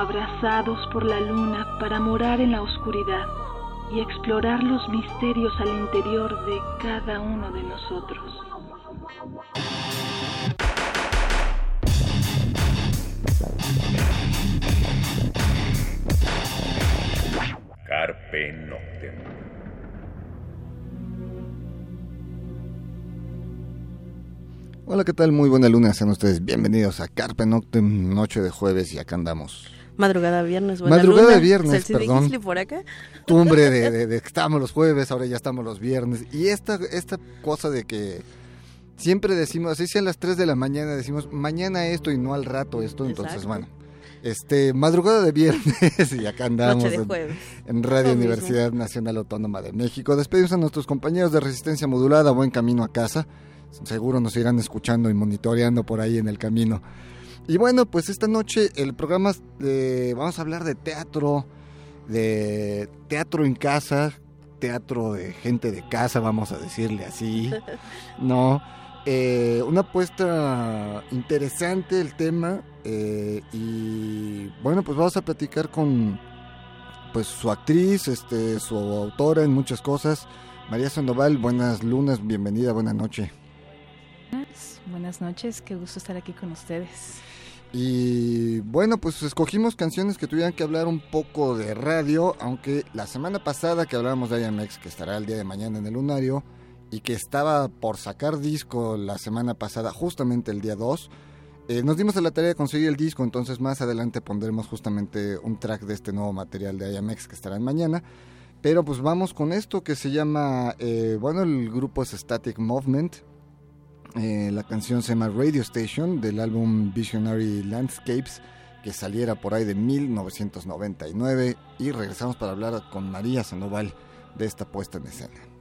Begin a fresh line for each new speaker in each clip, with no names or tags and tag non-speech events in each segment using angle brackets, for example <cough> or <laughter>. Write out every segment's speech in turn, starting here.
abrazados por la luna para morar en la oscuridad y explorar los misterios al interior de cada uno de nosotros.
Carpe Noctem.
Hola, ¿qué tal? Muy buena luna, sean ustedes bienvenidos a Carpe Noctem, noche de jueves y acá andamos.
Madrugada viernes, buena
Madrugada
luna.
de viernes, perdón.
Por acá.
Tumbre de, <laughs> de- de que estamos los jueves, ahora ya estamos los viernes. Y esta, esta cosa de que siempre decimos, así sea a las 3 de la mañana, decimos mañana esto y no al rato esto, entonces bueno. Este, madrugada de viernes <laughs> y acá andamos
Noche de
en-
jueves.
en Radio
Lo mismo.
Universidad Nacional Autónoma de México. Despedimos a nuestros compañeros de Resistencia Modulada, buen camino a casa. Seguro nos irán escuchando y monitoreando por ahí en el camino. Y bueno, pues esta noche el programa, de- vamos a hablar de teatro, de teatro en casa, teatro de gente de casa, vamos a decirle así. <laughs> No, eh, una apuesta interesante el tema eh, y bueno, pues vamos a platicar con pues su actriz, este, su autora en muchas cosas. María Sandoval, buenas lunas, bienvenida, buena noche.
Buenas, noches, qué gusto estar aquí con ustedes.
Y bueno, pues escogimos canciones que tuvieran que hablar un poco de radio, aunque la semana pasada que hablábamos de IMX, que estará el día de mañana en el Lunario, y que estaba por sacar disco la semana pasada, justamente el día 2, eh, nos dimos a la tarea de conseguir el disco, entonces más adelante pondremos justamente un track de este nuevo material de IMX que estará en mañana. Pero pues vamos con esto que se llama, eh, bueno, el grupo es Static Movement, eh, la canción se llama Radio Station del álbum Visionary Landscapes que saliera por ahí de 1999 y regresamos para hablar con María Sandoval de esta puesta en escena.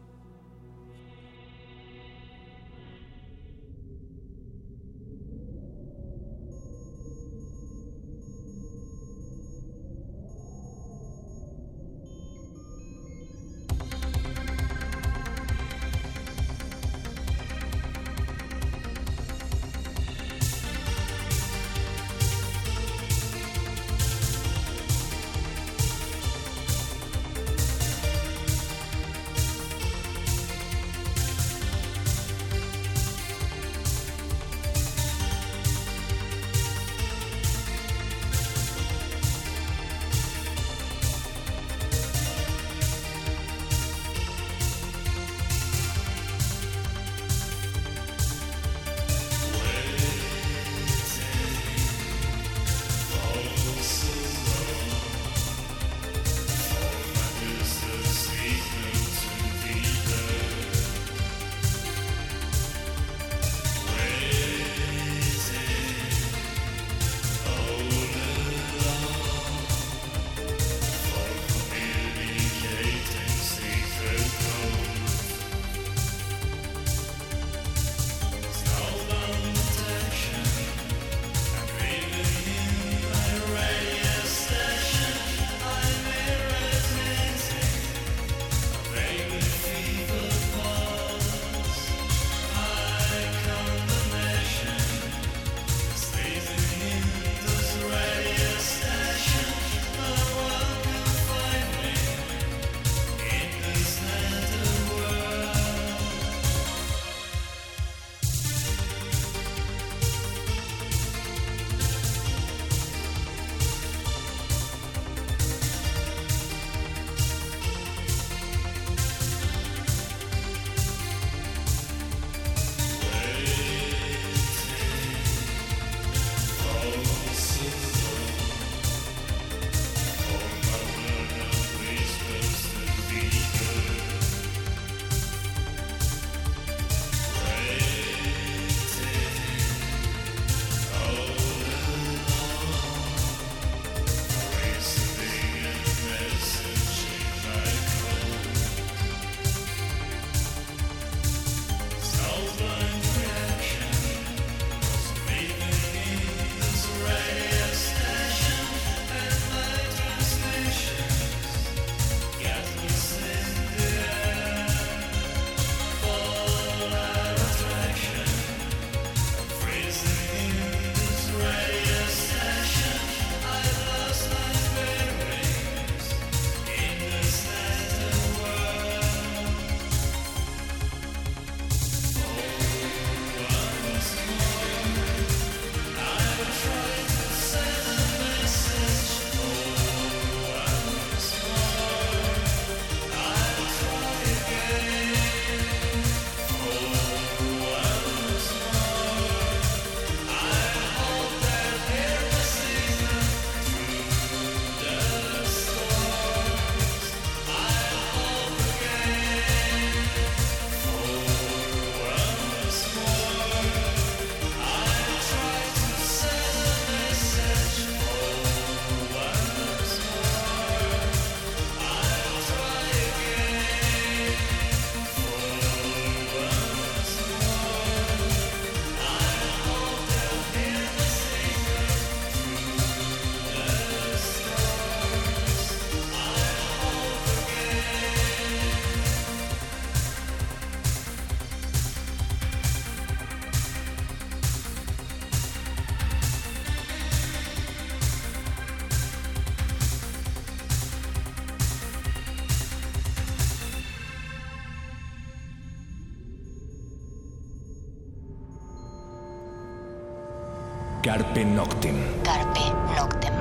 Carpe Noctem.
Carpe Noctem.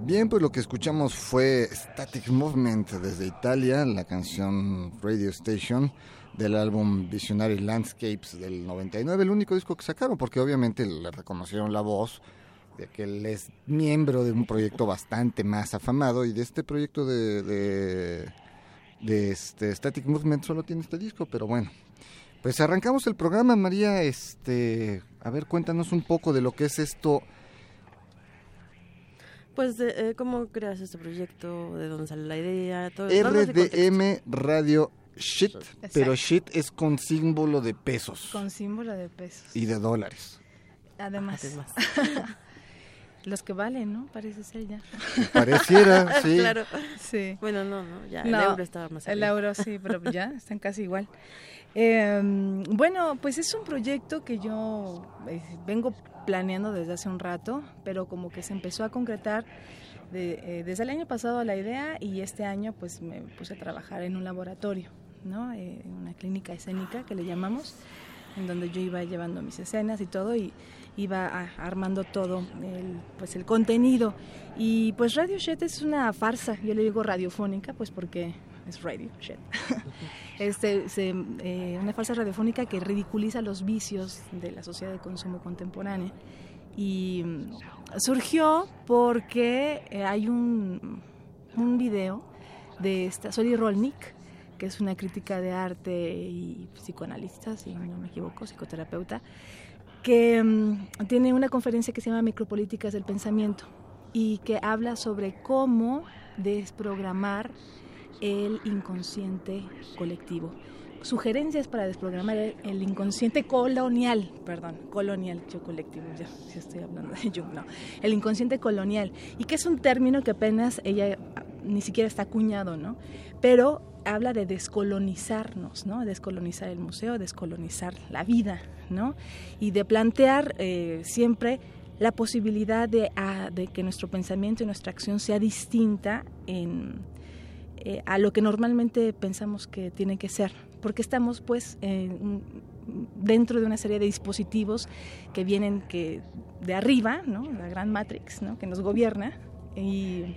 Bien, pues lo que escuchamos fue Static Movement desde Italia, la canción Radio Station del álbum Visionary Landscapes del 99, el único disco que sacaron, porque obviamente le reconocieron la voz de que él es miembro de un proyecto bastante más afamado y de este proyecto de, de, de este Static Movement solo tiene este disco, pero bueno. Pues arrancamos el programa, María, este, a ver, cuéntanos un poco de lo que es esto
pues, eh, ¿cómo creas este proyecto? ¿De dónde sale la idea? Todo,
RDM Radio Shit, pero shit es con símbolo de pesos.
Con símbolo de pesos.
Y de dólares.
Además. Además. <laughs> Los que valen, ¿no? Parece ser ya. <laughs>
Pareciera, <laughs> sí.
claro.
Sí.
Bueno, no, no, ya el euro estaba más
El euro sí, pero ya <laughs> están casi igual. Eh, bueno, pues es un proyecto que yo eh, vengo planeando desde hace un rato, pero como que se empezó a concretar eh, desde el año pasado la idea y este año pues me puse a trabajar en un laboratorio, ¿no? Eh, en una clínica escénica que le llamamos, en donde yo iba llevando mis escenas y todo y iba armando todo el, pues el contenido. Y pues Radio Shed es una farsa, yo le digo radiofónica pues porque es radio shit. <laughs> este, eh, una falsa radiofónica que ridiculiza los vicios de la sociedad de consumo contemporánea. Y mm, surgió porque eh, hay un, un video de esta Soli Rolnik, que es una crítica de arte y psicoanalista, si no me equivoco, psicoterapeuta, que mm, tiene una conferencia que se llama Micropolíticas del Pensamiento y que habla sobre cómo desprogramar el inconsciente colectivo. Sugerencias para desprogramar el inconsciente colonial, perdón, colonial, yo colectivo, ya, estoy hablando de yo, no, el inconsciente colonial, y que es un término que apenas ella ni siquiera está acuñado, ¿no? Pero habla de descolonizarnos, ¿no? Descolonizar el museo, descolonizar la vida, ¿no? Y de plantear eh, siempre la posibilidad de, ah, de, que nuestro pensamiento y nuestra acción sea distinta eh, a lo que normalmente pensamos que tiene que ser, porque estamos pues dentro de una serie de dispositivos que vienen que de arriba, ¿no? la gran Matrix, ¿no? que nos gobierna y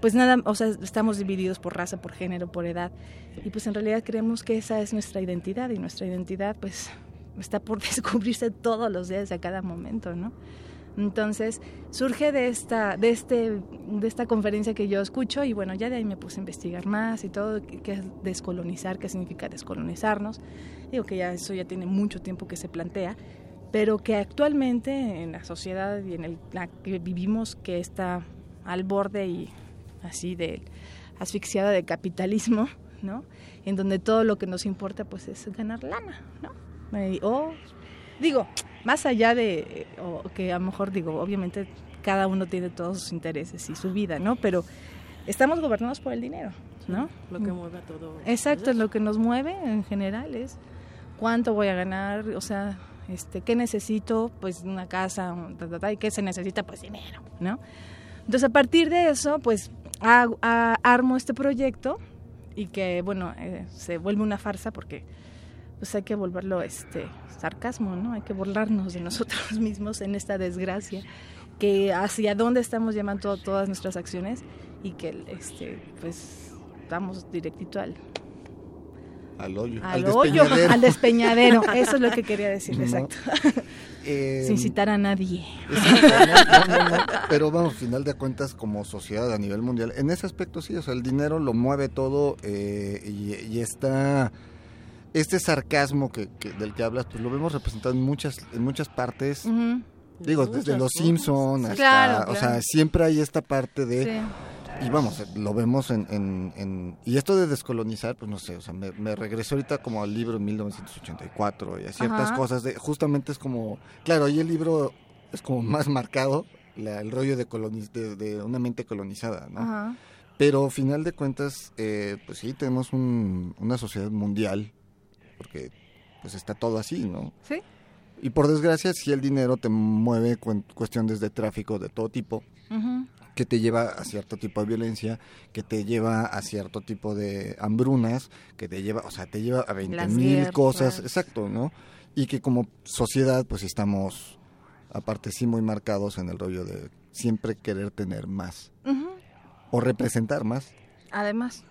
pues nada, o sea, estamos divididos por raza, por género, por edad y pues en realidad creemos que esa es nuestra identidad y nuestra identidad pues está por <laughs> descubrirse todos los días a cada momento, ¿no? Entonces surge de esta, de, este, de esta conferencia que yo escucho y bueno, ya de ahí me puse a investigar más y todo, qué es descolonizar, qué significa descolonizarnos. Digo que ya eso ya tiene mucho tiempo que se plantea, pero que actualmente en la sociedad y en la que vivimos, que está al borde y así de asfixiada de capitalismo, ¿no? En donde todo lo que nos importa pues es ganar lana, ¿no? O digo, más allá de o que a lo mejor digo, obviamente cada uno tiene todos sus intereses y su vida, ¿no? Pero estamos gobernados por el dinero, ¿no?
Lo que mueve a todo.
Exacto, lo que nos mueve en general es cuánto voy a ganar, o sea, este, qué necesito, pues una casa, y qué se necesita, pues dinero, ¿no? Entonces a partir de eso, pues armo este proyecto y que, bueno, eh, se vuelve una farsa porque pues hay que volverlo este sarcasmo, ¿no? Hay que burlarnos de nosotros <laughs> mismos en esta desgracia, que hacia dónde estamos llamando todas nuestras acciones y que este pues vamos directito al
al hoyo,
al, despeñadero. al despeñadero. Eso es lo que quería decir, exacto. Eh, Sin citar a nadie.
pero vamos, final de cuentas, como sociedad a nivel mundial, en ese aspecto sí, o sea, el dinero lo mueve todo eh, y, está este sarcasmo que, del que hablas, pues lo vemos representado en muchas, en muchas partes. Digo, desde Los Simpsons hasta, o sea, siempre hay esta parte de... Y vamos, lo vemos en, en, Y esto de descolonizar, pues no sé, o sea, me, me regresó ahorita como al libro en 1984 y a ciertas cosas de... Justamente es como... Claro, ahí el libro es como más marcado, el rollo de, de, de, una mente colonizada, ¿no? Pero final de cuentas, eh, pues sí, tenemos un, una sociedad mundial porque pues está todo así, ¿no?
Sí.
Y por desgracia, si el dinero te mueve cu- cuestiones de tráfico de todo tipo, Que te lleva a cierto tipo de violencia, que te lleva a cierto tipo de hambrunas, que te lleva, o sea, te lleva a 20
Las
mil
guerras.
cosas, exacto, ¿no? Y que como sociedad, pues estamos, aparte sí, muy marcados en el rollo de siempre querer tener más o representar más,
Además,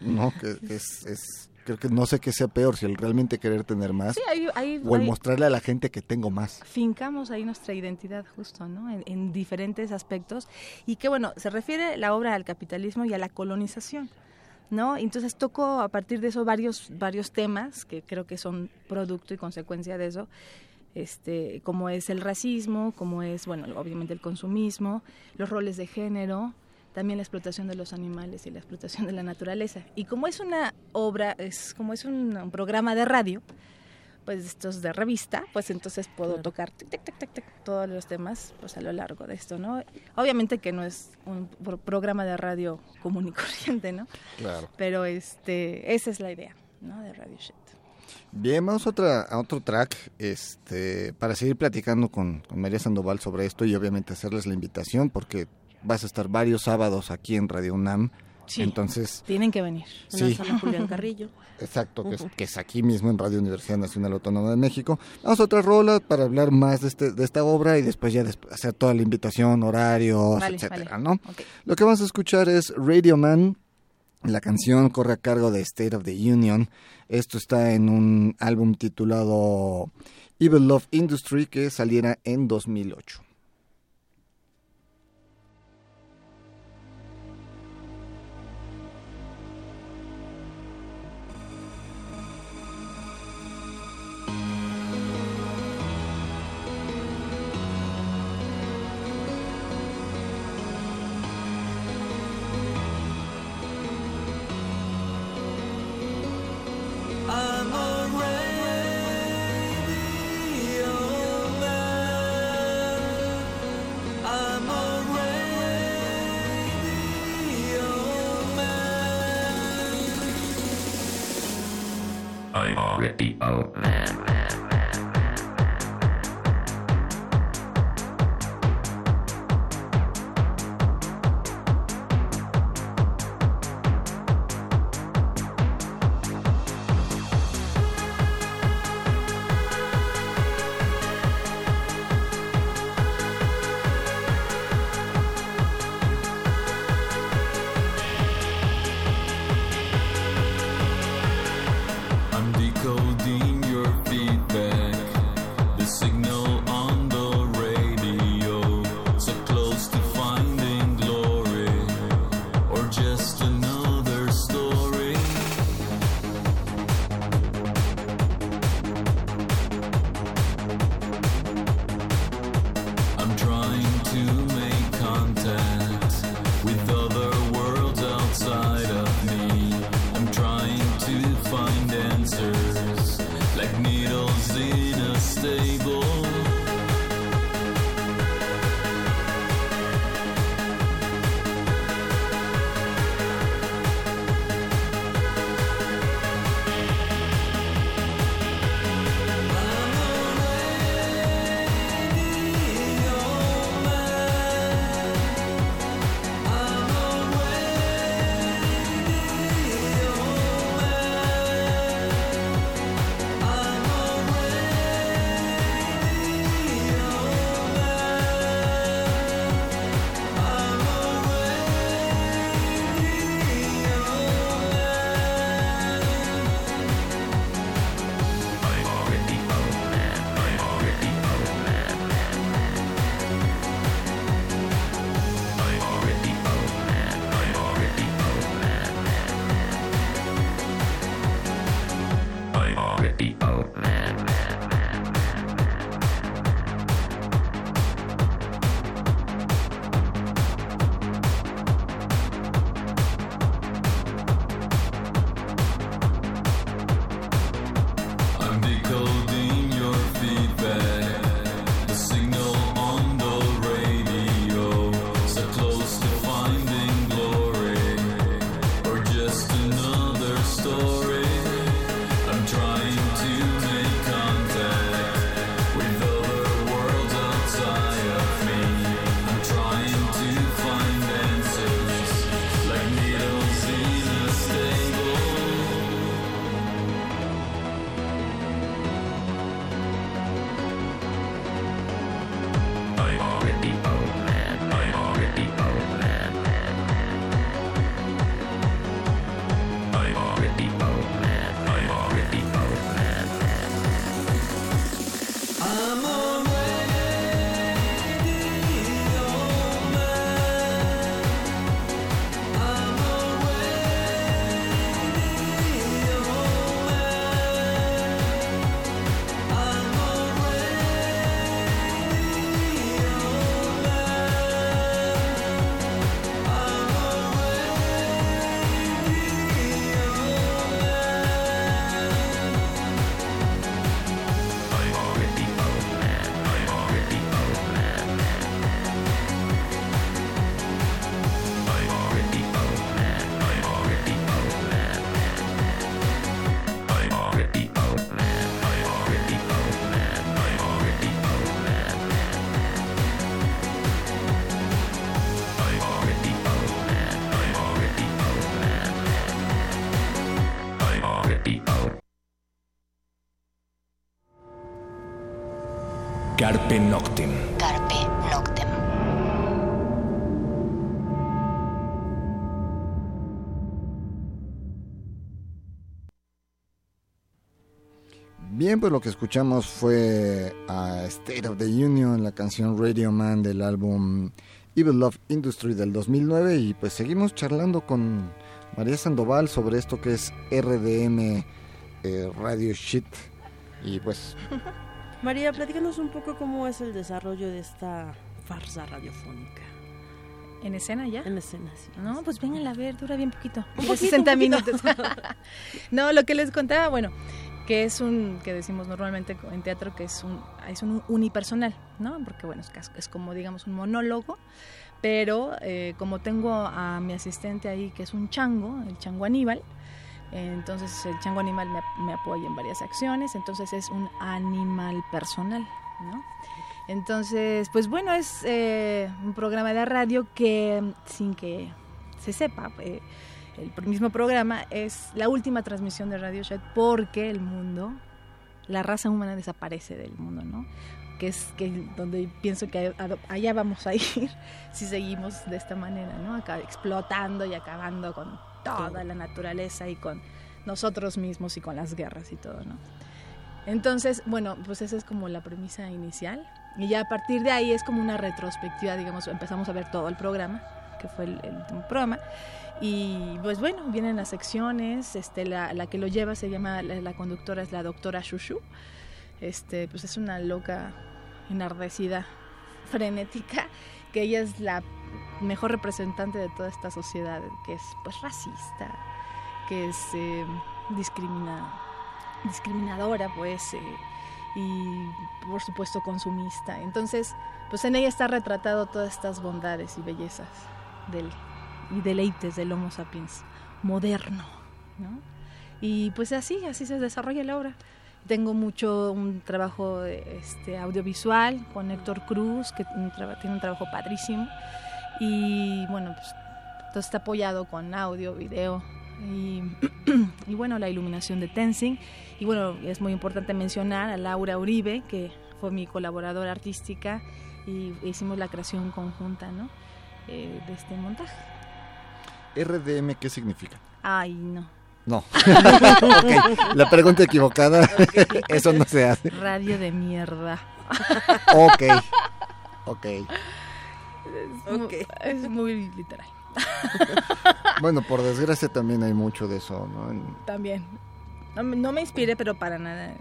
¿no? <laughs> Que es, es- creo que no sé qué sea peor, si el realmente querer tener más
sí,
o el mostrarle a la gente que tengo más.
fincamos ahí nuestra identidad justo, ¿no? En, en diferentes aspectos. Y que bueno, se refiere la obra al capitalismo y a la colonización. ¿No? Entonces toco a partir de eso varios, varios temas que creo que son producto y consecuencia de eso, este, como es el racismo, como es, bueno, obviamente el consumismo, los roles de género, también la explotación de los animales y la explotación de la naturaleza. Y como es una obra, es como es un, un programa de radio, pues estos de revista, pues entonces puedo
Claro.
tocar tic, tic, tic, tic, tic, todos los temas pues a lo largo de esto, ¿no? Obviamente que no es un pro- programa de radio común y corriente, ¿no?
Claro.
Pero este, esa es la idea, ¿no? De Radio Shit.
Bien, vamos a, otra, a otro track este, para seguir platicando con, con María Sandoval sobre esto y obviamente hacerles la invitación porque vas a estar varios sábados aquí en Radio UNAM.
Sí.
Entonces,
Tienen que venir.
En
Sí.
la sala Julián Carrillo. <laughs>
exacto, que es, que es aquí mismo en Radio Universidad Nacional Autónoma de México. Vamos a otra rola para hablar más de, este, de esta obra y después ya hacer toda la invitación, horarios,
Vale,
etcétera,
vale.
¿no? Lo que vamos a escuchar es Radio Man. La canción corre a cargo de State of the Union. Esto está en un álbum titulado Evil Love Industry que saliera en 2008.
Old man.
Bien, pues lo que escuchamos fue a State of the Union, la canción Radio Man del álbum Evil Love Industry del 2009 y pues seguimos charlando con María Sandoval sobre esto que es RDM eh, Radio Shit y pues <laughs>
María, platícanos un poco cómo es el desarrollo de esta farsa radiofónica.
¿En escena ya?
En escena, sí.
No, pues vengan a ver, dura bien poquito.
Un poquito,
60
un poquito.
minutos. <laughs> no, lo que les contaba, bueno, que es un, que decimos normalmente en teatro, que es un, es un unipersonal, ¿no? Porque bueno, es, es como digamos un monólogo, pero eh, como tengo a mi asistente ahí, que es un chango, el chango Aníbal, entonces el chango animal me, me apoya en varias acciones, entonces es un animal personal, ¿no? Entonces, pues bueno, es eh, un programa de radio que sin que se sepa, eh, el mismo programa es la última transmisión de Radio Shed porque el mundo, la raza humana desaparece del mundo, ¿no? Que es que donde pienso que allá vamos a <laughs> ir si seguimos de esta manera, ¿no? Acá explotando y acabando con toda la naturaleza y con nosotros mismos y con las guerras y todo, ¿no? Entonces, bueno, pues esa es como la premisa inicial. Y ya a partir de ahí es como una retrospectiva, digamos, empezamos a ver todo el programa, que fue el, el último programa. Y pues bueno, vienen las secciones, este, la, que lo lleva se llama, la, la conductora es la doctora Shushu. Este, pues es una loca enardecida, <laughs> frenética, que ella es la mejor representante de toda esta sociedad, que es pues racista, que es eh, discrimina, discriminadora, pues, eh, y por supuesto consumista. Entonces, pues en ella está retratado todas estas bondades y bellezas del, y deleites del Homo sapiens moderno, ¿no? Y pues así, así se desarrolla la obra. Tengo mucho un trabajo este, audiovisual con Héctor Cruz, que tiene un trabajo padrísimo. Y bueno, pues todo está apoyado con audio, video y, <clears throat> y bueno, la iluminación de Tenzing. Y bueno, es muy importante mencionar a Laura Uribe, que fue mi colaboradora artística y hicimos la creación conjunta ¿no? Eh, de este montaje.
RDM ¿qué significa?
Ay, no.
No. <laughs> ok, la pregunta equivocada. <laughs> Eso no se hace.
Radio de mierda.
Ok. Ok.
Es, mu-
Ok.
es muy literal.
Bueno, por desgracia también hay mucho de eso, ¿no? En-
También. No, me- no me inspire, pero para nada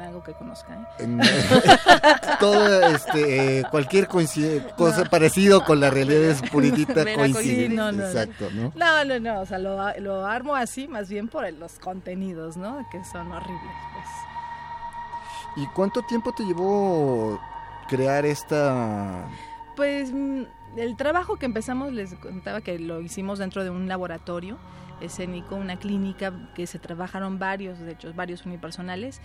algo que conozca. ¿eh? <laughs>
todo este eh, cualquier cosa parecido con la realidad es puritita coincide.
No, no, no.
exacto no
No, no, no. O sea, lo, lo armo así más bien por los contenidos, ¿no? Que son horribles, pues.
y cuánto tiempo te llevó crear esta
Pues mm, el trabajo que empezamos, les contaba que lo hicimos dentro de un laboratorio escénico, una clínica que se trabajaron varios, de hecho, varios unipersonales.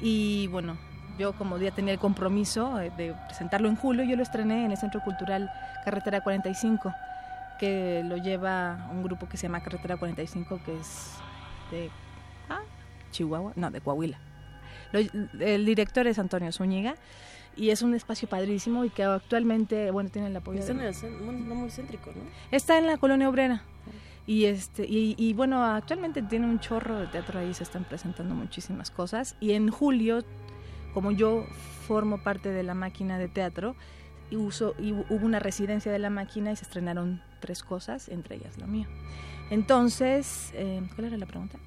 Y bueno, yo como ya tenía el compromiso eh, de presentarlo en julio, yo lo estrené en el Centro Cultural Carretera 45, que lo lleva un grupo que se llama Carretera 45, que es de ah, Chihuahua, no, de Coahuila. Lo- el director es Antonio Zúñiga y es un espacio padrísimo y que actualmente, bueno, tiene el apoyo
Está en el no muy céntrico, ¿no?
Está en la colonia obrera. Y este y, y bueno, actualmente tiene un chorro de teatro ahí, se están presentando muchísimas cosas. Y en julio, como yo formo parte de la máquina de teatro, y uso, y hu- hubo una residencia de la máquina y se estrenaron tres cosas, entre ellas la mía. Entonces, eh, ¿cuál era la pregunta?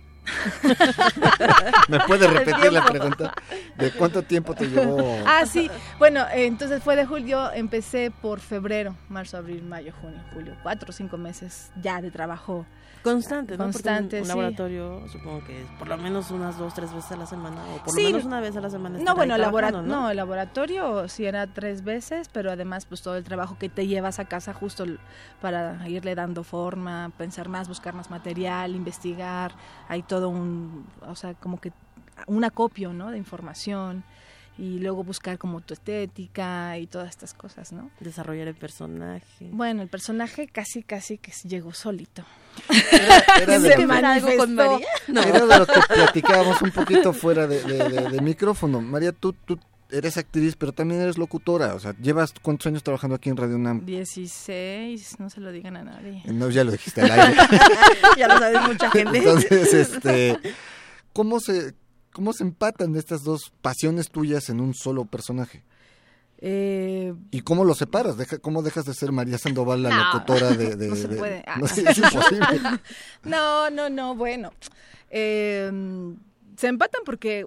Me puede repetir la pregunta de cuánto tiempo te llevó
Ah, sí. Bueno, eh, entonces fue de julio, empecé por febrero, marzo, abril, mayo, junio, julio. Cuatro o cinco meses ya de trabajo.
Constante, ¿no?
Constante,
un, un
sí.
laboratorio, supongo que es por lo menos unas dos, tres veces a la semana, o por
Sí.
lo menos una vez a la semana.
No, bueno, labora-
trabajando,
no, el laboratorio sí era tres veces, pero además pues todo el trabajo que te llevas a casa justo para irle dando forma, pensar más, buscar más material, investigar, hay todo un, o sea, como que un acopio, ¿no? De información y luego buscar como tu estética y todas estas cosas, ¿no?
Desarrollar el personaje.
Bueno, el personaje casi, casi que llegó solito.
era <laughs>
Se
de, lo que,
manifestó.
No.
era de lo que platicábamos un poquito fuera de, de- de- de micrófono María tú tú eres actriz, pero también eres locutora. O sea, ¿llevas cuántos años trabajando aquí en Radio UNAM?
16, no se lo digan a nadie.
No, ya lo dijiste al aire. <laughs>
ya lo sabe mucha gente.
Entonces, este, ¿cómo se, cómo se empatan estas dos pasiones tuyas en un solo personaje?
Eh,
¿Y cómo lo separas? Deja, ¿Cómo dejas de ser María Sandoval, la
No,
locutora de, de-
no se
de-
puede. Ah.
No, <laughs> es imposible.
No, no, no, bueno. Eh, se empatan porque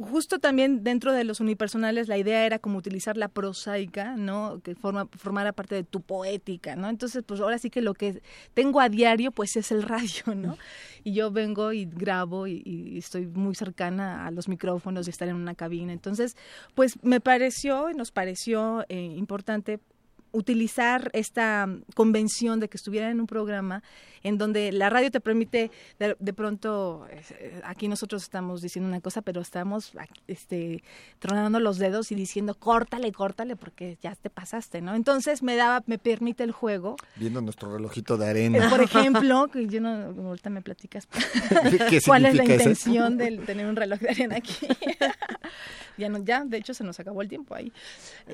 justo también dentro de los unipersonales la idea era como utilizar la prosaica, ¿no? Que forma, formara parte de tu poética, ¿no? Entonces, pues ahora sí que lo que tengo a diario, pues es el radio, ¿no? Y yo vengo y grabo y, y estoy muy cercana a los micrófonos y estar en una cabina. Entonces, pues me pareció y nos pareció eh, importante utilizar esta mm, convención de que estuviera en un programa en donde la radio te permite de, de pronto eh, aquí nosotros estamos diciendo una cosa pero estamos aquí, este tronando los dedos y diciendo córtale córtale porque ya te pasaste no entonces me daba me permite el juego
Viendo nuestro relojito de
Eh,
arena.
por <laughs> ejemplo que yo no ahorita me platicas <laughs>
¿Qué
cuál es la
significa eso?
intención de tener un reloj de arena aquí <laughs> ya no ya de hecho se nos acabó el tiempo ahí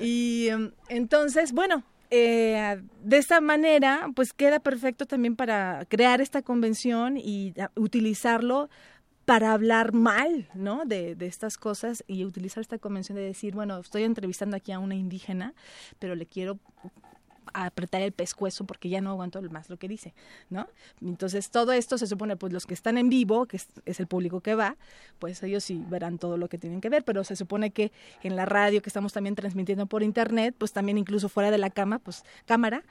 y em, entonces bueno eh, de esta manera pues queda perfecto también para crear esta convención y a- utilizarlo para hablar mal, ¿no? De, de estas cosas y utilizar esta convención de decir, bueno, estoy entrevistando aquí a una indígena, pero le quiero apretar el pescuezo porque ya no aguanto más lo que dice, ¿no? Entonces todo esto se supone, pues los que están en vivo, que es, es el público que va, pues ellos sí verán todo lo que tienen que ver, pero se supone que en la radio que estamos también transmitiendo por internet, pues también incluso fuera de la cama, pues cámara,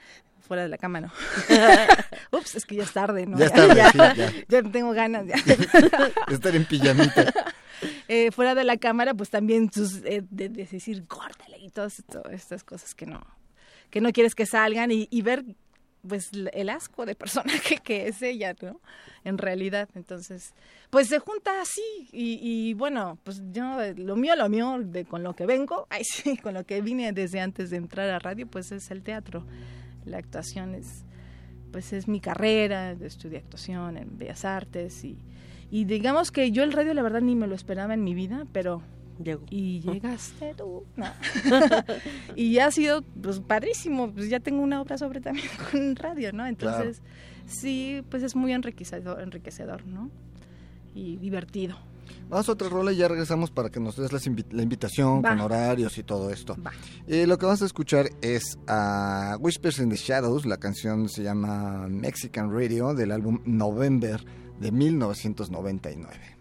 fuera de la cama no. <laughs> Ups, es que ya es tarde, ¿no?
Ya es tarde,
ya, <laughs>
sí, ya.
ya tengo ganas. Ya. <laughs>
Estar en pijamita.
Eh, fuera de la cámara, pues también sus, eh, de, de decir, córtale y todas estas cosas que no, que no quieres que salgan y, ver pues el asco de personaje <laughs> que es ella, ¿no? En realidad, entonces, pues se junta así y, y bueno, pues yo, eh, lo mío, lo mío, de con lo que vengo, <laughs> ay sí, con lo que vine desde antes de entrar a radio, pues es el teatro, la actuación es, pues es mi carrera, estudié actuación en Bellas Artes y, y digamos que yo el radio la verdad ni me lo esperaba en mi vida, pero
Llegó.
y <laughs> llegaste tú. No. <laughs> <laughs> y ha sido pues padrísimo, pues ya tengo una obra sobre también con radio, ¿no? Entonces, sí, pues es muy enriquecedor, enriquecedor, ¿no? Y divertido.
Vamos a otra rola y ya regresamos para que nos des invi- la invitación
Va.
con horarios y todo esto.
Va.
Eh, lo que vamos a escuchar es a Whispers in the Shadows. La canción se llama Mexican Radio del álbum November de 1999.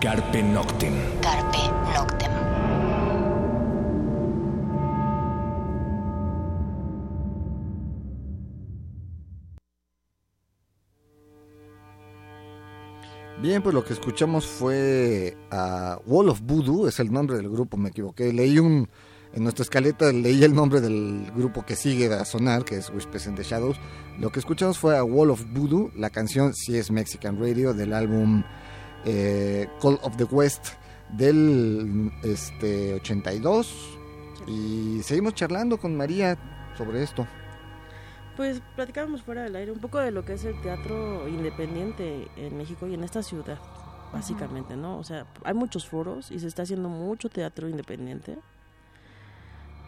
Carpe Noctem.
Carpe Noctem.
Bien, pues lo que escuchamos fue a Wall of Voodoo, es el nombre del grupo, me equivoqué. Leí un, en nuestra escaleta leí el nombre del grupo que sigue a sonar, que es Whispers in the Shadows. Lo que escuchamos fue a Wall of Voodoo, la canción sí es Mexican Radio del álbum eh, Call of the West del este 82. Y seguimos charlando con María sobre esto.
Pues platicábamos fuera del aire un poco de lo que es el teatro independiente en México y en esta ciudad, básicamente, ¿no? O sea, hay muchos foros y se está haciendo mucho teatro independiente.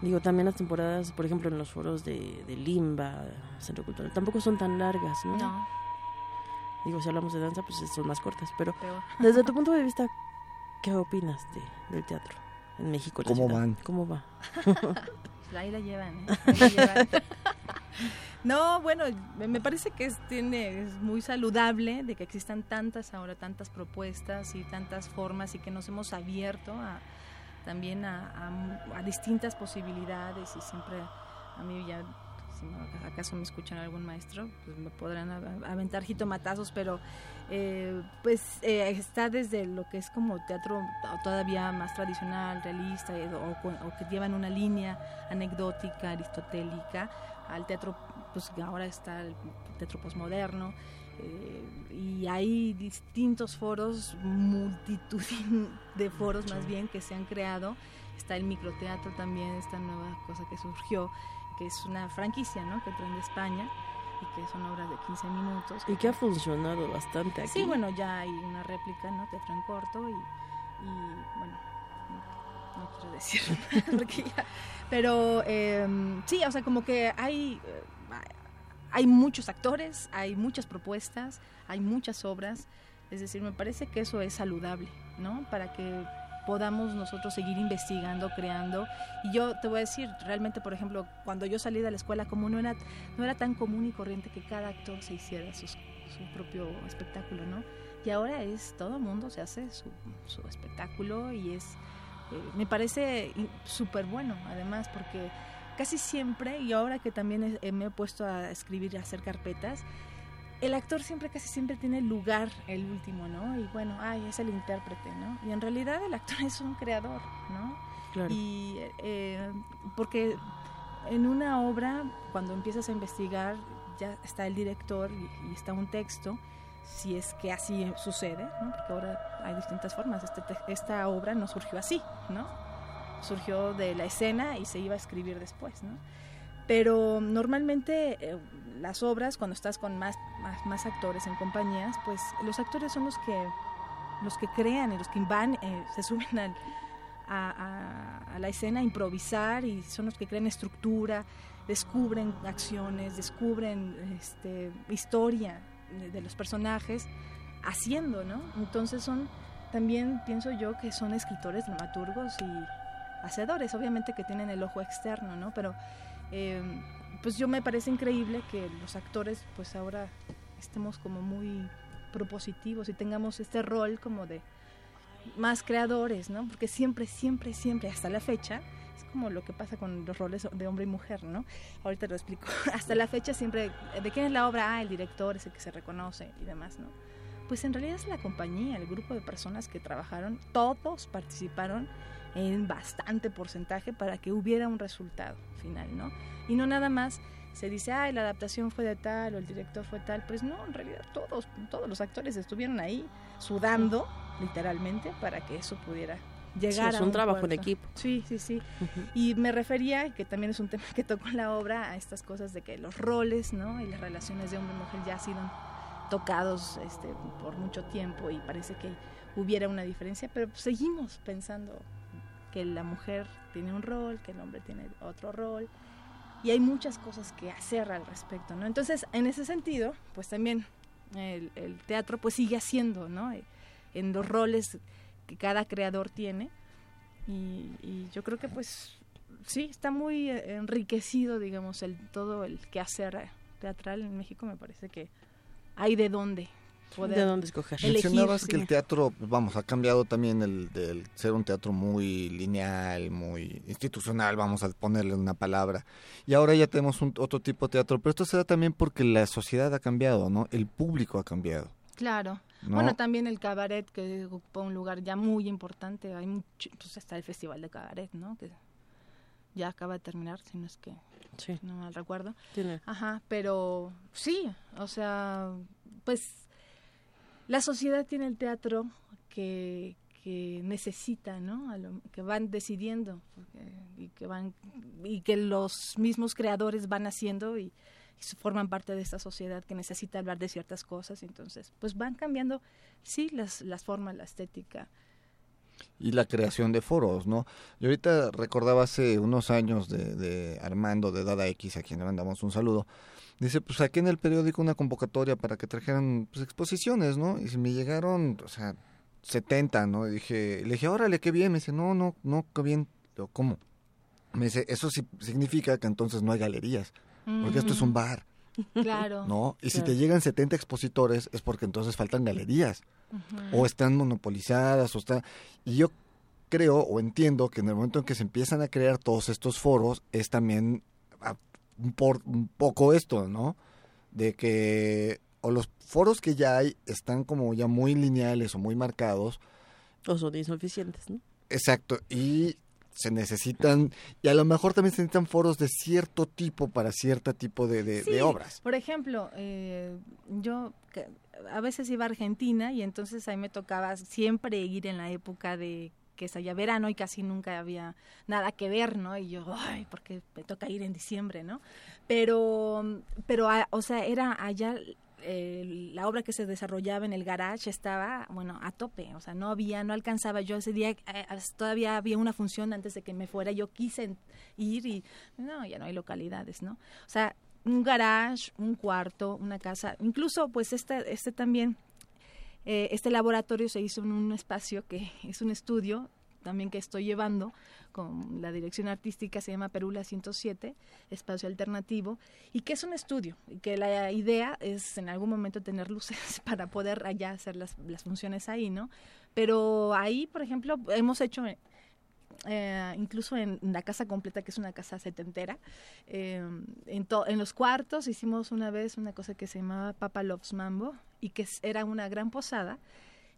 Digo, también las temporadas, por ejemplo, en los foros de, de Limba, Centro Cultural, tampoco son tan largas, ¿no?
No,
Digo, si hablamos de danza, pues son más cortas. Pero desde tu punto de vista, ¿qué opinas de, del teatro en México? en
¿Cómo
ciudad?
van?
¿Cómo va?
Ahí la llevan, ¿eh? Ahí la llevan. <laughs> No, bueno, me parece que es, tiene, es muy saludable de que existan tantas ahora, tantas propuestas y tantas formas y que nos hemos abierto a, también a, a- a distintas posibilidades y siempre a mí ya, no, acaso me escuchan algún maestro, pues me podrán aventar jitomatazos, pero eh, pues eh, está desde lo que es como teatro todavía más tradicional, realista, eh, o, o que llevan una línea anecdótica, aristotélica, al teatro, pues ahora está el teatro posmoderno, eh, y hay distintos foros, multitud de foros más bien que se han creado. Está el microteatro también, esta nueva cosa que surgió, que es una franquicia, ¿no? Que traen de España y que son obras de 15 minutos.
Y que ha funcionado bastante aquí.
Sí, bueno, ya hay una réplica, ¿no? Teatro en corto y, y, bueno, no, no quiero decir, <laughs> porque ya- pero eh, sí, o sea, como que hay, eh, hay muchos actores, hay muchas propuestas, hay muchas obras, es decir, me parece que eso es saludable, ¿no? Para que podamos nosotros seguir investigando, creando. Y yo te voy a decir, realmente, por ejemplo, cuando yo salí de la escuela, como no era, no era tan común y corriente que cada actor se hiciera sus- su propio espectáculo, ¿no? Y ahora es, todo el mundo se hace su, su espectáculo y es, eh, me parece súper bueno, además, porque casi siempre, y ahora que también me he puesto a escribir a hacer carpetas, el actor siempre, casi siempre tiene lugar el último, ¿no? Y bueno, ay, es el intérprete, ¿no? Y en realidad el actor <laughs> es un creador, ¿no?
Claro.
Y eh, porque en una obra, cuando empiezas a investigar, ya está el director y, y está un texto, si es que así sucede, ¿no? Porque ahora hay distintas formas. Este te- esta obra no surgió así, ¿no? Surgió de la escena y se iba a escribir después, ¿no? Pero normalmente eh, las obras, cuando estás con más, más, actores en compañías, pues los actores son los que, los que crean y los que van, eh, se suben al, a la escena a improvisar y son los que crean estructura, descubren acciones, descubren este, historia de, de los personajes haciendo, ¿no? Entonces son también, pienso yo, que son escritores, dramaturgos y hacedores, obviamente que tienen el ojo externo, ¿no? Pero eh, pues yo me parece increíble que los actores pues ahora estemos como muy propositivos y tengamos este rol como de más creadores, ¿no? Porque siempre, siempre, siempre, hasta la fecha, es como lo que pasa con los roles de hombre y mujer, ¿no? Ahorita lo explico. <laughs> Hasta la fecha siempre, ¿de quién es la obra? Ah, el director es el que se reconoce y demás, ¿no? Pues en realidad es la compañía, el grupo de personas que trabajaron, todos participaron en bastante porcentaje para que hubiera un resultado final, ¿no? Y no nada más se dice, ay, la adaptación fue de tal o el director fue tal. Pues no, en realidad todos, todos los actores estuvieron ahí sudando, literalmente, para que eso pudiera llegar
Sí, es
a
un trabajo en equipo.
Sí, sí, sí. Y me refería, que también es un tema que tocó en la obra, a estas cosas de que los roles, ¿no? Y las relaciones de hombre y mujer ya han sido tocados este, por mucho tiempo y parece que hubiera una diferencia, pero seguimos pensando que la mujer tiene un rol, que el hombre tiene otro rol, y hay muchas cosas que hacer al respecto, ¿no? Entonces, en ese sentido, pues también el, teatro pues sigue haciendo, ¿no? Eh, En los roles que cada creador tiene, y, y yo creo que pues sí, está muy eh, enriquecido, digamos, el todo el quehacer eh, teatral en México, me parece que hay de dónde poder
De dónde escoger.
elegir,
Mencionabas que
sí.
el teatro, vamos, ha cambiado también el del ser un teatro muy lineal, muy institucional, vamos a ponerle una palabra. Y ahora ya tenemos un, otro tipo de teatro, pero esto se da también porque la sociedad ha cambiado, ¿no? El público ha cambiado.
Claro.
¿no?
Bueno, también el cabaret que ocupa un lugar ya muy importante. Hay mucho, pues está el festival de cabaret, ¿no? Que ya acaba de terminar, si no es que
Sí,
no mal recuerdo.
tiene.
Ajá, pero sí, o sea, pues la sociedad tiene el teatro que, que necesita, ¿no? A lo- que van decidiendo y que van y que los mismos creadores van haciendo y, forman parte de esta sociedad que necesita hablar de ciertas cosas, entonces, pues van cambiando, sí, las, las formas, la estética.
y la creación de foros, ¿no? Yo ahorita recordaba hace unos años de, de Armando de Dada X, a quien le mandamos un saludo. Dice, pues saqué en el periódico una convocatoria para que trajeran pues, exposiciones, ¿no? Y si me llegaron, o sea, 70, ¿no? Y dije, le dije, órale, qué bien. Me dice, no, no, no, qué bien. Digo, ¿cómo? Me dice, eso sí significa que entonces no hay galerías, porque esto es un bar,
Claro.
¿no? Y si te llegan 70 expositores es porque entonces faltan galerías o están monopolizadas o está y yo creo o entiendo que en el momento en que se empiezan a crear todos estos foros es también por, un poco esto no de que o los foros que ya hay están como ya muy lineales o muy marcados.
O son insuficientes, ¿no?
exacto y se necesitan y a lo mejor también se necesitan foros de cierto tipo para cierto tipo de, de- de
Sí,
obras.
Por ejemplo, eh, yo a veces iba a Argentina y entonces ahí me tocaba siempre ir en la época de que es allá verano y casi nunca había nada que ver, ¿no? Y yo, ay, porque me toca ir en diciembre, ¿no? Pero, pero, ah, o sea, era allá la obra que se desarrollaba en el garage estaba, bueno, a tope, o sea, no había, no alcanzaba, yo ese día eh, todavía había una función antes de que me fuera, yo quise ir y no, ya no hay localidades, ¿no? O sea, un garage, un cuarto, una casa, incluso pues este, este también, eh, este laboratorio se hizo en un espacio que es un estudio también que estoy llevando con la dirección artística, se llama Perula 107, espacio alternativo, y que es un estudio, que la idea es en algún momento tener luces <laughs> para poder allá hacer las, las funciones ahí, ¿no? Pero ahí, por ejemplo, hemos hecho eh, incluso en la casa completa, que es una casa setentera, eh, en, en los cuartos hicimos una vez una cosa que se llamaba Papa Loves Mambo y que era una gran posada,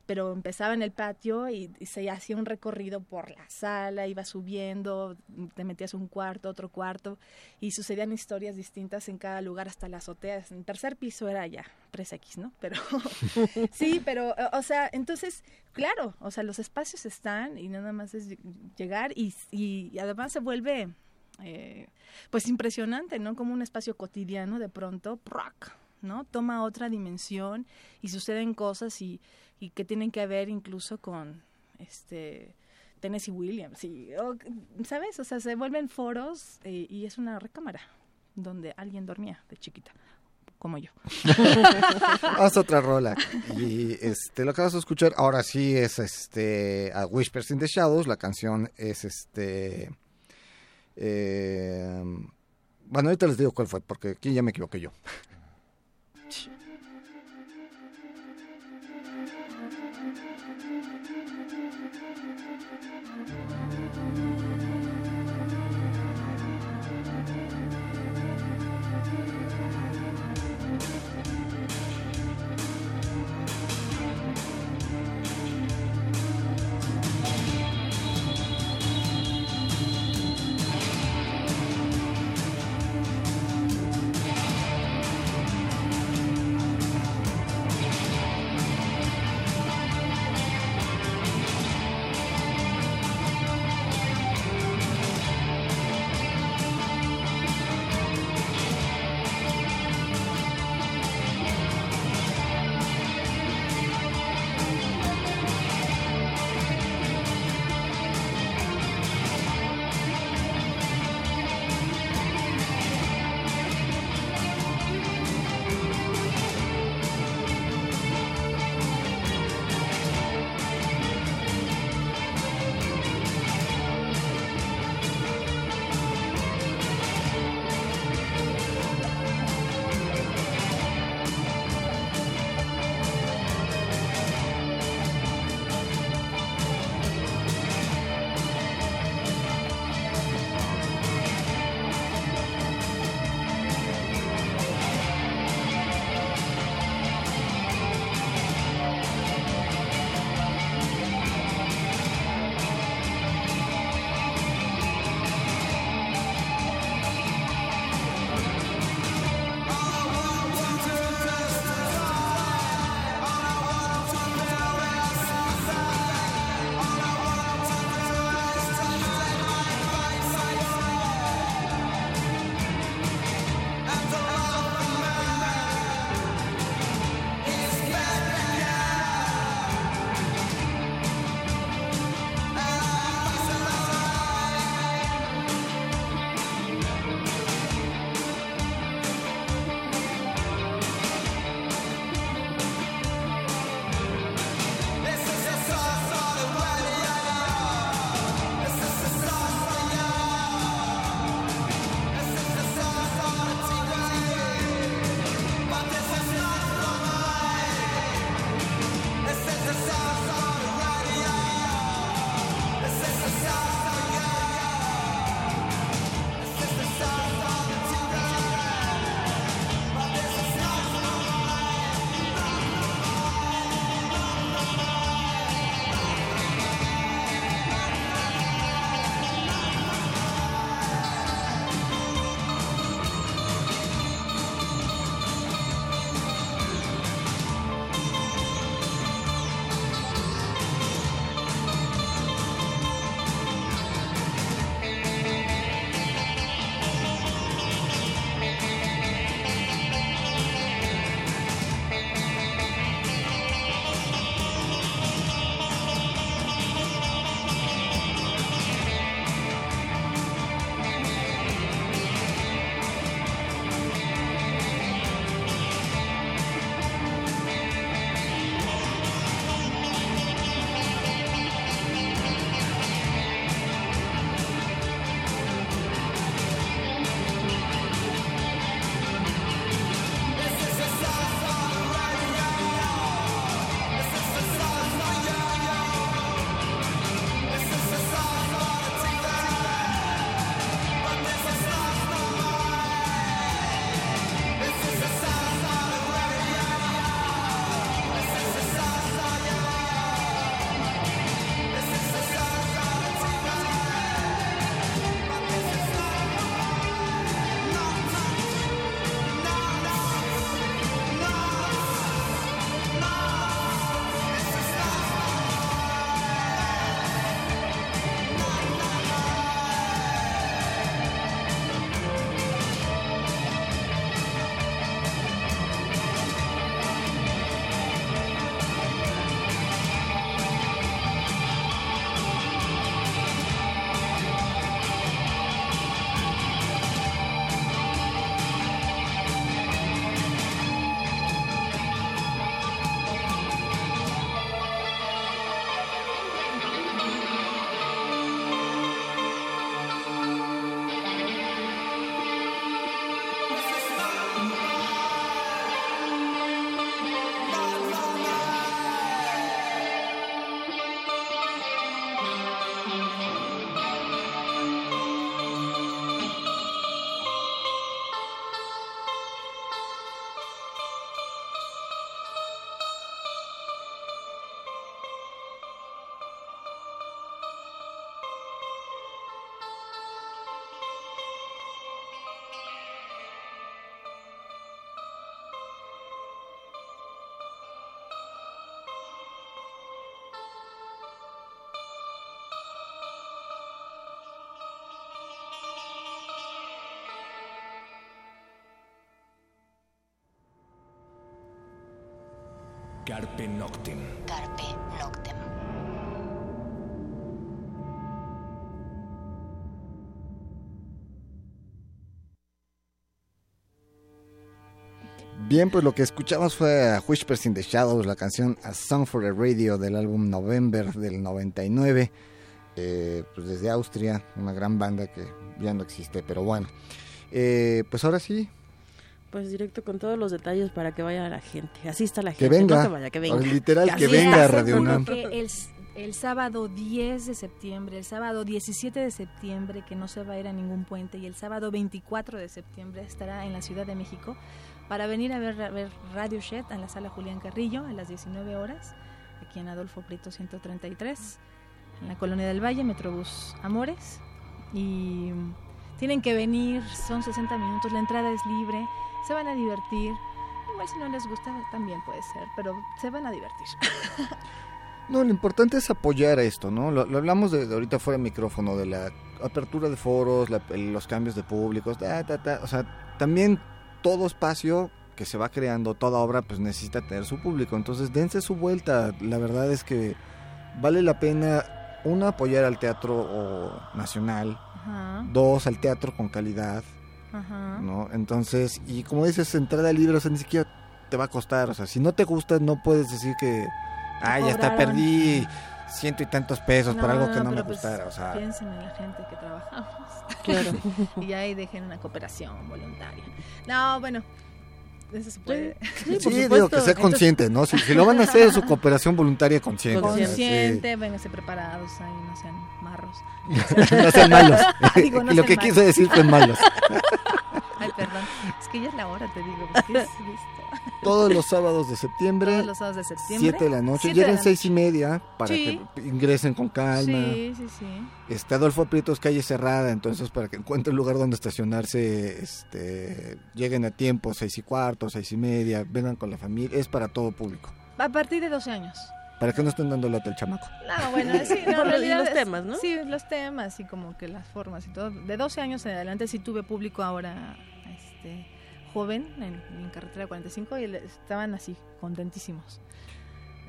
pero empezaba en el patio y, y se hacía un recorrido por la sala, iba subiendo, te metías un cuarto, otro cuarto y sucedían historias distintas en cada lugar hasta la azotea. En tercer piso era ya 3X, ¿no? Pero <laughs> sí, pero o sea, entonces, claro, o sea, los espacios están y nada más es ll- llegar y, y, además se vuelve eh, pues impresionante, ¿no? Como un espacio cotidiano de pronto, ¡prac! ¿no? Toma otra dimensión y suceden cosas y, y que tienen que ver incluso con este Tennessee Williams y sabes, o sea, se vuelven foros eh, y es una recámara donde alguien dormía de chiquita como yo. <laughs>
Haz otra rola. Y este, lo que vas a escuchar ahora sí es este a Whispers in the Shadows. La canción es este. eh, Bueno, ahorita les digo cuál fue, porque aquí ya me equivoqué yo.
Carpe Noctem.
Carpe Noctem.
Bien, pues lo que escuchamos fue a Whispers in the Shadows, la canción A Song for the Radio del álbum November del 99, eh, pues desde Austria, una gran banda que ya no existe, pero bueno. Eh, pues ahora sí,
Pues directo con todos los detalles para que vaya la gente. Así está la
que
gente.
venga,
No que vaya, que venga.
Literal, que
Así
venga. Radio UNAM.
Que el, el sábado 10 de septiembre, el sábado 17 de septiembre, que no se va a ir a ningún puente, y el sábado 24 de septiembre estará en la Ciudad de México para venir a ver, a ver Radio Shed en la sala Julián Carrillo a las 19 horas, aquí en Adolfo Prieto 133, en la Colonia del Valle, Metrobús Amores. Y tienen que venir, son 60 minutos, la entrada es libre, se van a divertir. Igual si no les gusta también puede ser, pero se van a divertir. <laughs>
No, lo importante es apoyar esto, ¿no? Lo, lo hablamos de, de ahorita fuera de micrófono, de la apertura de foros, la- los cambios de públicos, ta, ta, ta. o sea, también todo espacio que se va creando, toda obra, pues necesita tener su público. Entonces, dense su vuelta. La verdad es que vale la pena, uno, apoyar al teatro o, nacional,
Ajá,
dos, al teatro con calidad,
ajá.
¿no? Entonces, y como dices, entrada libre, o sea, ni siquiera te va a costar. O sea, si no te gusta, no puedes decir que, ah, ya está,
cobraron".
perdí ciento y tantos pesos por algo que no me
pues,
gustara. O sea,
Piensen en la gente que trabajamos.
Claro. <laughs>
y ahí dejen una cooperación voluntaria. No, bueno, eso se puede.
Sí,
sí,
por
digo que sea consciente, ¿no? Si, si lo van a hacer, su cooperación voluntaria consciente. sea, sí.
Consciente, vénganse preparados ahí, no sean marros. <laughs>
no sean malos. <laughs>
Digo, no
y <laughs> lo
sean
que
malos.
quise decir fue malos.
Ay, perdón. Es que ya es la hora, te digo. porque es.
Todos los sábados de septiembre,
Todos los sábados de septiembre.
7 de la noche. Lleguen seis y media para
Sí.
que ingresen con calma.
Sí, sí, sí.
Este Adolfo Prieto es calle cerrada, entonces para que encuentren lugar donde estacionarse, este, lleguen a tiempo, seis y cuarto, seis y media, vengan con la familia, es para todo público.
A partir de 12 años.
Para que no estén dando lata al chamaco.
No, bueno, <laughs> sí, no,
Por
realidad
los temas, ¿no?
Sí, los temas y como que las formas y todo. De 12 años en adelante sí tuve público ahora este, joven en, en Carretera 45 y estaban así, contentísimos.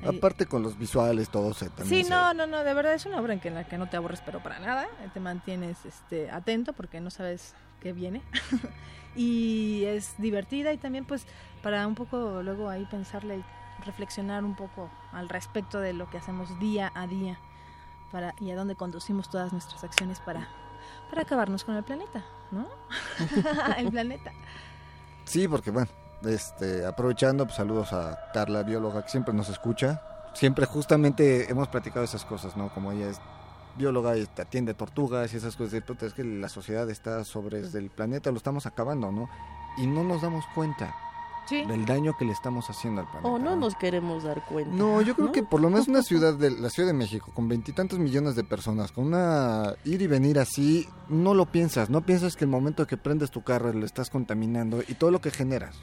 Aparte con los visuales, todo se también
Sí,
se-
no, no, no, de verdad es una obra en, que, en la que no te aburres, pero para nada. Te mantienes este, atento porque no sabes qué viene. <laughs> y es divertida y también pues para un poco luego ahí pensarle y reflexionar un poco al respecto de lo que hacemos día a día para, y a dónde conducimos todas nuestras acciones para, para acabarnos con el planeta, ¿no? <laughs> el planeta.
Sí, porque bueno, este, aprovechando, pues, saludos a Carla, bióloga, que siempre nos escucha. Siempre justamente hemos platicado esas cosas, ¿no? Como ella es bióloga y atiende tortugas y esas cosas. de, es que la sociedad está sobre el planeta, lo estamos acabando, ¿no? Y no nos damos cuenta
Sí.
del daño que le estamos haciendo al planeta.
O no nos queremos dar cuenta.
No, yo creo
¿no?
que por lo menos una <laughs> ciudad de la Ciudad de México con veintitantos millones de personas, con una ir y venir así, no lo piensas, no piensas que el momento que prendes tu carro lo estás contaminando y todo lo que generas.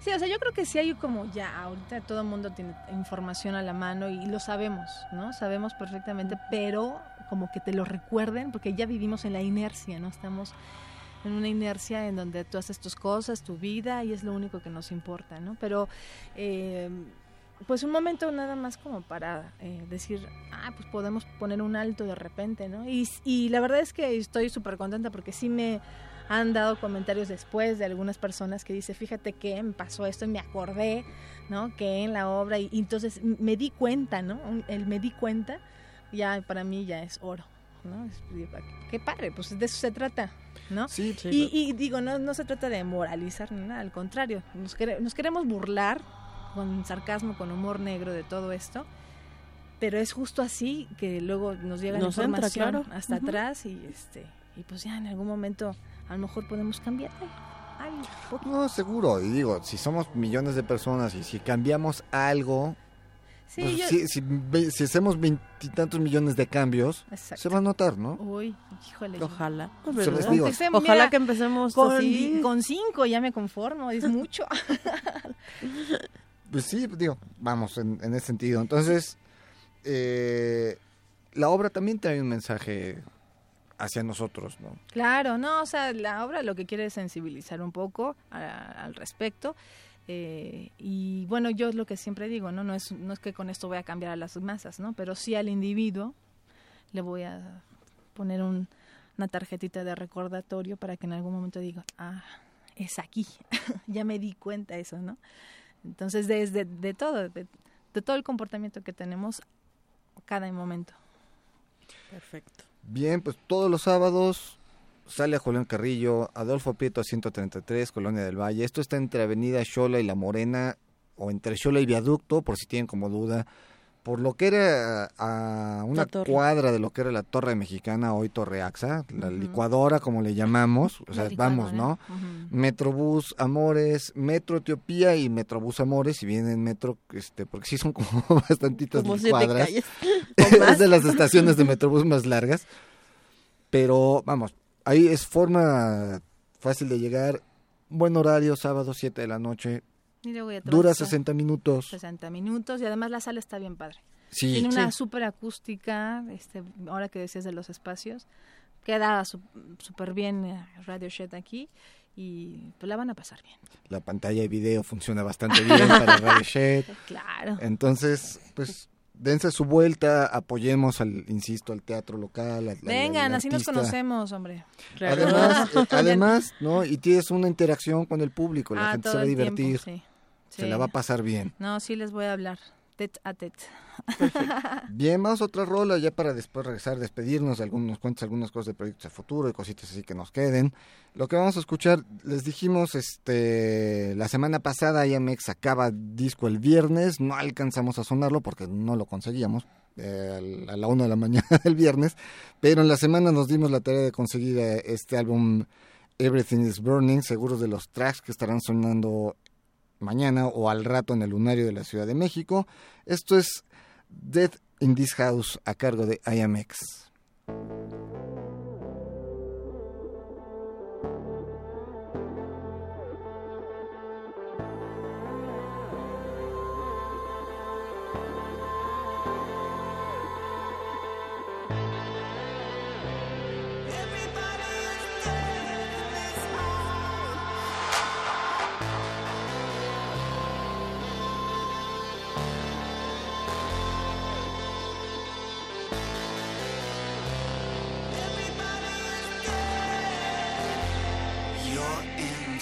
Sí, o sea, yo creo que sí hay como ya, ahorita todo el mundo tiene información a la mano y lo sabemos, ¿no? Sabemos perfectamente, pero como que te lo recuerden, porque ya vivimos en la inercia, ¿no? Estamos en una inercia en donde tú haces tus cosas, tu vida y es lo único que nos importa, ¿no? Pero, eh, pues un momento nada más como para eh, decir, ah, pues podemos poner un alto de repente, ¿no? Y, la verdad es que estoy súper contenta porque sí me han dado comentarios después de algunas personas que dice, fíjate que me pasó esto y me acordé, ¿no? Que en la obra y, y entonces me di cuenta, ¿no? El me di cuenta ya para mí ya es oro, ¿no? Qué padre, pues de eso se trata, ¿no?
Sí,
Sí,
Y, y digo, no, no se trata de moralizar ni nada, al contrario, nos, quere- nos queremos burlar con sarcasmo, con humor negro de todo esto, pero es justo así que luego nos llega la
Nos entra,
información
claro.
hasta atrás y este y pues ya en algún momento a lo mejor podemos cambiar poquito.
No, seguro, y digo, si somos millones de personas y si cambiamos algo,
Sí,
pues,
yo-
si, si ve- si hacemos veintitantos millones de cambios,
Exacto.
se va a notar, ¿no?
Uy, híjole.
Ojalá.
Se
¿verdad?
les digo,
Aunque sea,
Ojalá
mira,
que empecemos
con,
así.
con cinco ya me conformo, es <laughs> mucho.
Pues sí, digo, vamos, en, en ese sentido. Entonces, eh, la obra también trae un mensaje hacia nosotros, ¿no?
Claro, no, o sea, la obra lo que quiere es sensibilizar un poco a- al respecto. Eh, y bueno, yo es lo que siempre digo, ¿no? No es, no es que con esto voy a cambiar a las masas, ¿no? Pero sí al individuo le voy a poner un- una tarjetita de recordatorio para que en algún momento diga, ah, es aquí, <laughs> ya me di cuenta eso, ¿no? Entonces, desde de todo, de, de todo el comportamiento que tenemos cada momento.
Perfecto.
Bien, pues todos los sábados sale a Julián Carrillo, Adolfo Prieto 133, Colonia del Valle. Esto está entre Avenida Xola y La Morena, o entre Xola y Viaducto, por si tienen como duda. Por lo que era a una cuadra de lo que era la Torre Mexicana, hoy Torre AXA, la licuadora como le llamamos, o sea, vamos, ¿no?
Ujú.
Metrobús Amores, Metro Etiopía y Metrobús Amores, si bien en Metro, este, porque sí son como <laughs> bastantitas
Como siete
cuadras.
calles. <laughs>
es de las estaciones de Metrobús más largas. Pero vamos, ahí es forma fácil de llegar. Buen horario, sábado 7 de la noche. Dura
vas a-
60 minutos.
60 minutos y además la sala está bien padre.
Sí,
Tiene una
sí.
súper acústica, este, ahora que decías de los espacios, queda su- súper bien eh, Radio Shed aquí y pues la van a pasar bien.
La pantalla de video funciona bastante bien para Radio <laughs> Shed.
Claro.
Entonces, pues dense su vuelta, apoyemos al, insisto, al teatro local. al-
Vengan,
al
así nos conocemos, hombre.
Además, <laughs> eh, además, ¿no? Y tienes una interacción con el público, la
Ah,
gente se va a
el tiempo,
divertir,
sí.
se
Sí.
la va a pasar bien.
No, sí les voy a hablar. Tet a <laughs>
Bien, vamos a otra rola ya para después regresar, despedirnos, algunos cuentas algunas cosas de proyectos a futuro y cositas así que nos queden. Lo que vamos a escuchar, les dijimos este la semana pasada IMX sacaba disco el viernes, no alcanzamos a sonarlo porque no lo conseguíamos eh, a la una de la <laughs> mañana del viernes, pero en la semana nos dimos la tarea de conseguir eh, este álbum Everything is Burning, seguros de los tracks que estarán sonando mañana o al rato en el lunario de la Ciudad de México. Esto es Death in This House a cargo de IMX.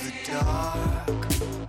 The dark,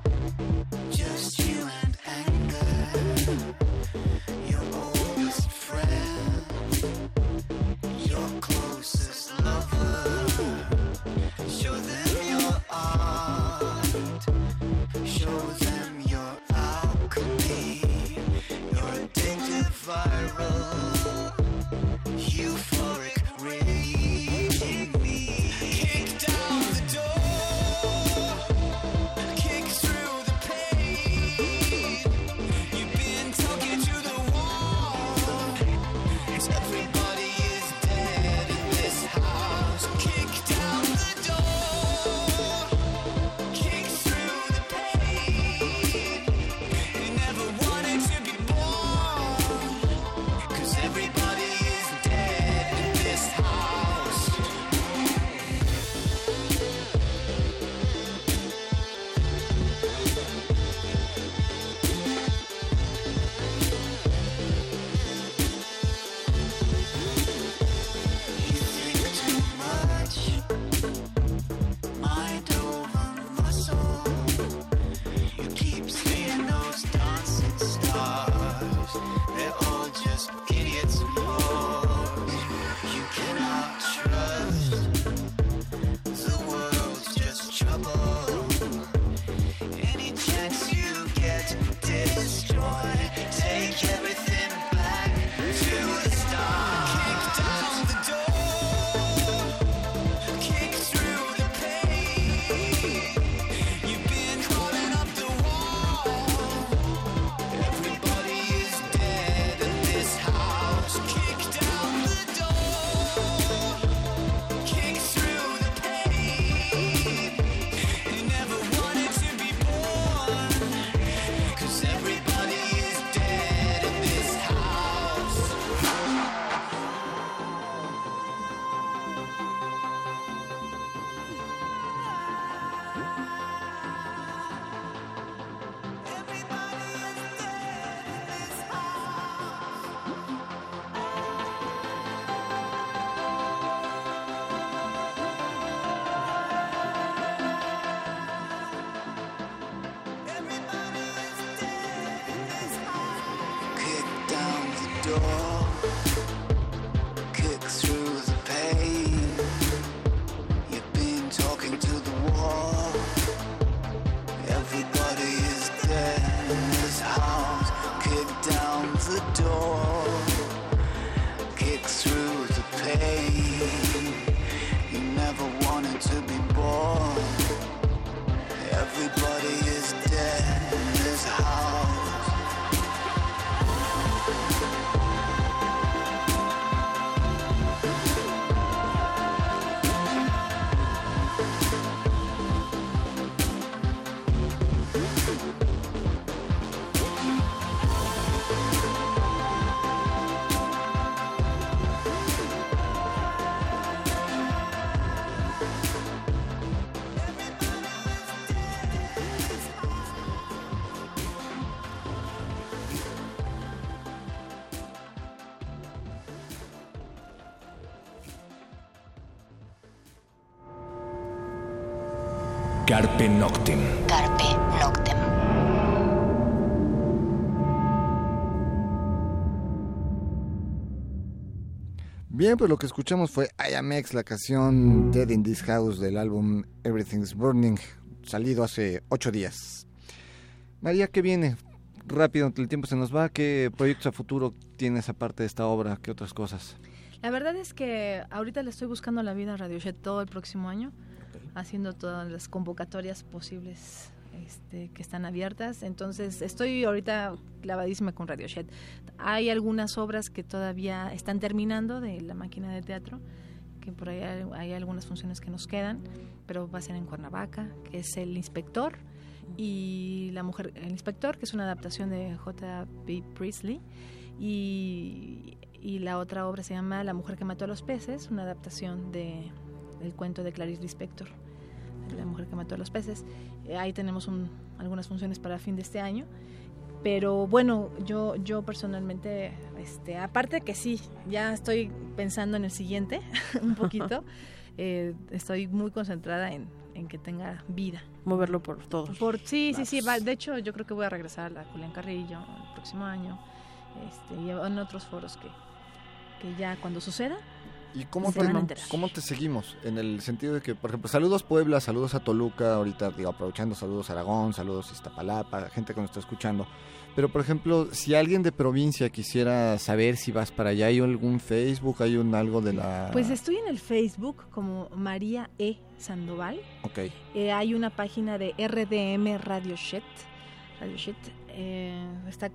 Carpe Noctem.
Carpe Noctem.
Bien, pues lo que escuchamos fue I Am X, la canción Dead in This House del álbum Everything's Burning, salido hace ocho días. María, ¿qué viene? Rápido, el tiempo se nos va. ¿Qué proyectos a futuro tienes aparte de esta obra? ¿Qué otras cosas?
La verdad es que ahorita le estoy buscando la vida a Radio Shed todo el próximo año, haciendo todas las convocatorias posibles este, que están abiertas. Entonces, estoy ahorita clavadísima con Radio Shed. Hay algunas obras que todavía están terminando de la máquina de teatro, que por ahí hay, algunas funciones que nos quedan, pero va a ser en Cuernavaca, que es El Inspector y La Mujer, El Inspector, que es una adaptación de J.B. Priestley. Y la otra obra se llama La mujer que mató a los peces, una adaptación de, del cuento de Clarice Lispector, La mujer que mató a los peces. Eh, ahí tenemos un- algunas funciones para fin de este año. Pero bueno, yo, yo personalmente, este, aparte que sí, ya estoy pensando en el siguiente <laughs> un poquito, <laughs> eh, estoy muy concentrada en, en que tenga vida.
Moverlo por todos.
Por, sí, sí, sí. va- de hecho, yo creo que voy a regresar a la Julián Carrillo el próximo año. Este, y en otros foros que, que ya cuando suceda.
¿Y cómo te, cómo te seguimos? En el sentido de que, por ejemplo, saludos Puebla, saludos a Toluca, ahorita digo, aprovechando, saludos a Aragón, saludos a Iztapalapa, gente que nos está escuchando. Pero, por ejemplo, si alguien de provincia quisiera saber si vas para allá, ¿hay algún Facebook, hay un algo de la...?
Pues estoy en el Facebook como María E. Sandoval.
Ok,
Eh, hay una página de RDM Radio Shet. Radio Shet. eh, está,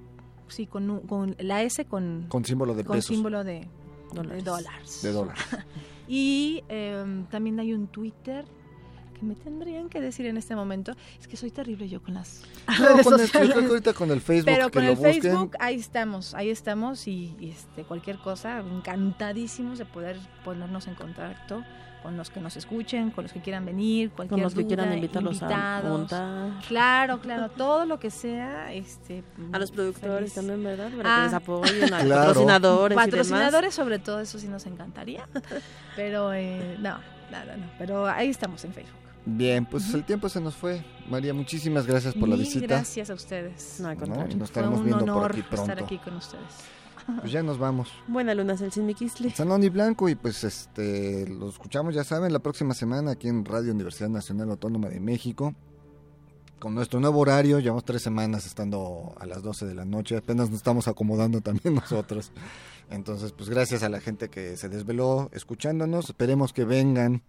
sí, con, con la S con,
con símbolo de
con
pesos,
símbolo de
Dólares.
de dólares.
de dólares. <laughs>
Y em, también hay un Twitter que me tendrían que decir en este momento. Es que soy terrible yo con las <laughs>
No, <laughs>
redes
con el- yo
sociales.
creo que ahorita con el Facebook
Pero
que
con
lo
el
busquen,
Facebook ahí estamos, ahí estamos y, y, este cualquier cosa, encantadísimos de poder ponernos en contacto con los que nos escuchen, con los que quieran venir, cualquier
Con los que quieran invitarlos a montar.
Claro, claro, todo lo que sea, este
A los productores
feliz.
también, ¿verdad? Para
Ah.
que les apoyen, a
Claro.
patrocinadores y demás.
Patrocinadores sobre todo, eso sí nos encantaría. <laughs> Pero eh, no, nada, no. Pero ahí estamos en Facebook.
Bien, pues el tiempo se nos fue. María, muchísimas gracias por la visita.
gracias a ustedes.
No, al
¿no?
contrario.
Nos
Fue un
viendo por
honor
aquí pronto.
estar aquí con ustedes.
Pues ya nos vamos.
Buena luna, Celsin Miquisle.
Sanón y Blanco y pues este lo escuchamos ya saben la próxima semana aquí en Radio Universidad Nacional Autónoma de México con nuestro nuevo horario llevamos tres semanas estando a las 12 de la noche apenas nos estamos acomodando también <laughs> nosotros entonces pues gracias a la gente que se desveló escuchándonos esperemos que vengan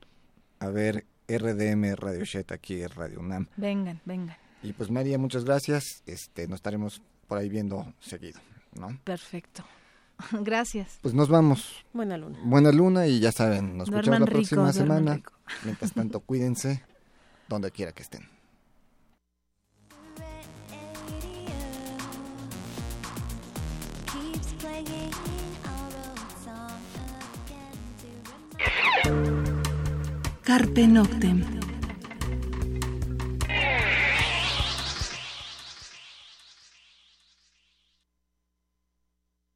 a ver RDM Radio Shet aquí en Radio UNAM
Vengan, vengan.
y pues María muchas gracias este nos estaremos por ahí viendo seguido ¿no?
Perfecto. <laughs> Gracias.
pues nos vamos
Buena luna.
Buena luna y ya saben, nos escuchamos la
rico,
próxima semana.
rico. <laughs>
Mientras tanto, cuídense donde quiera que estén.
Carpe Noctem.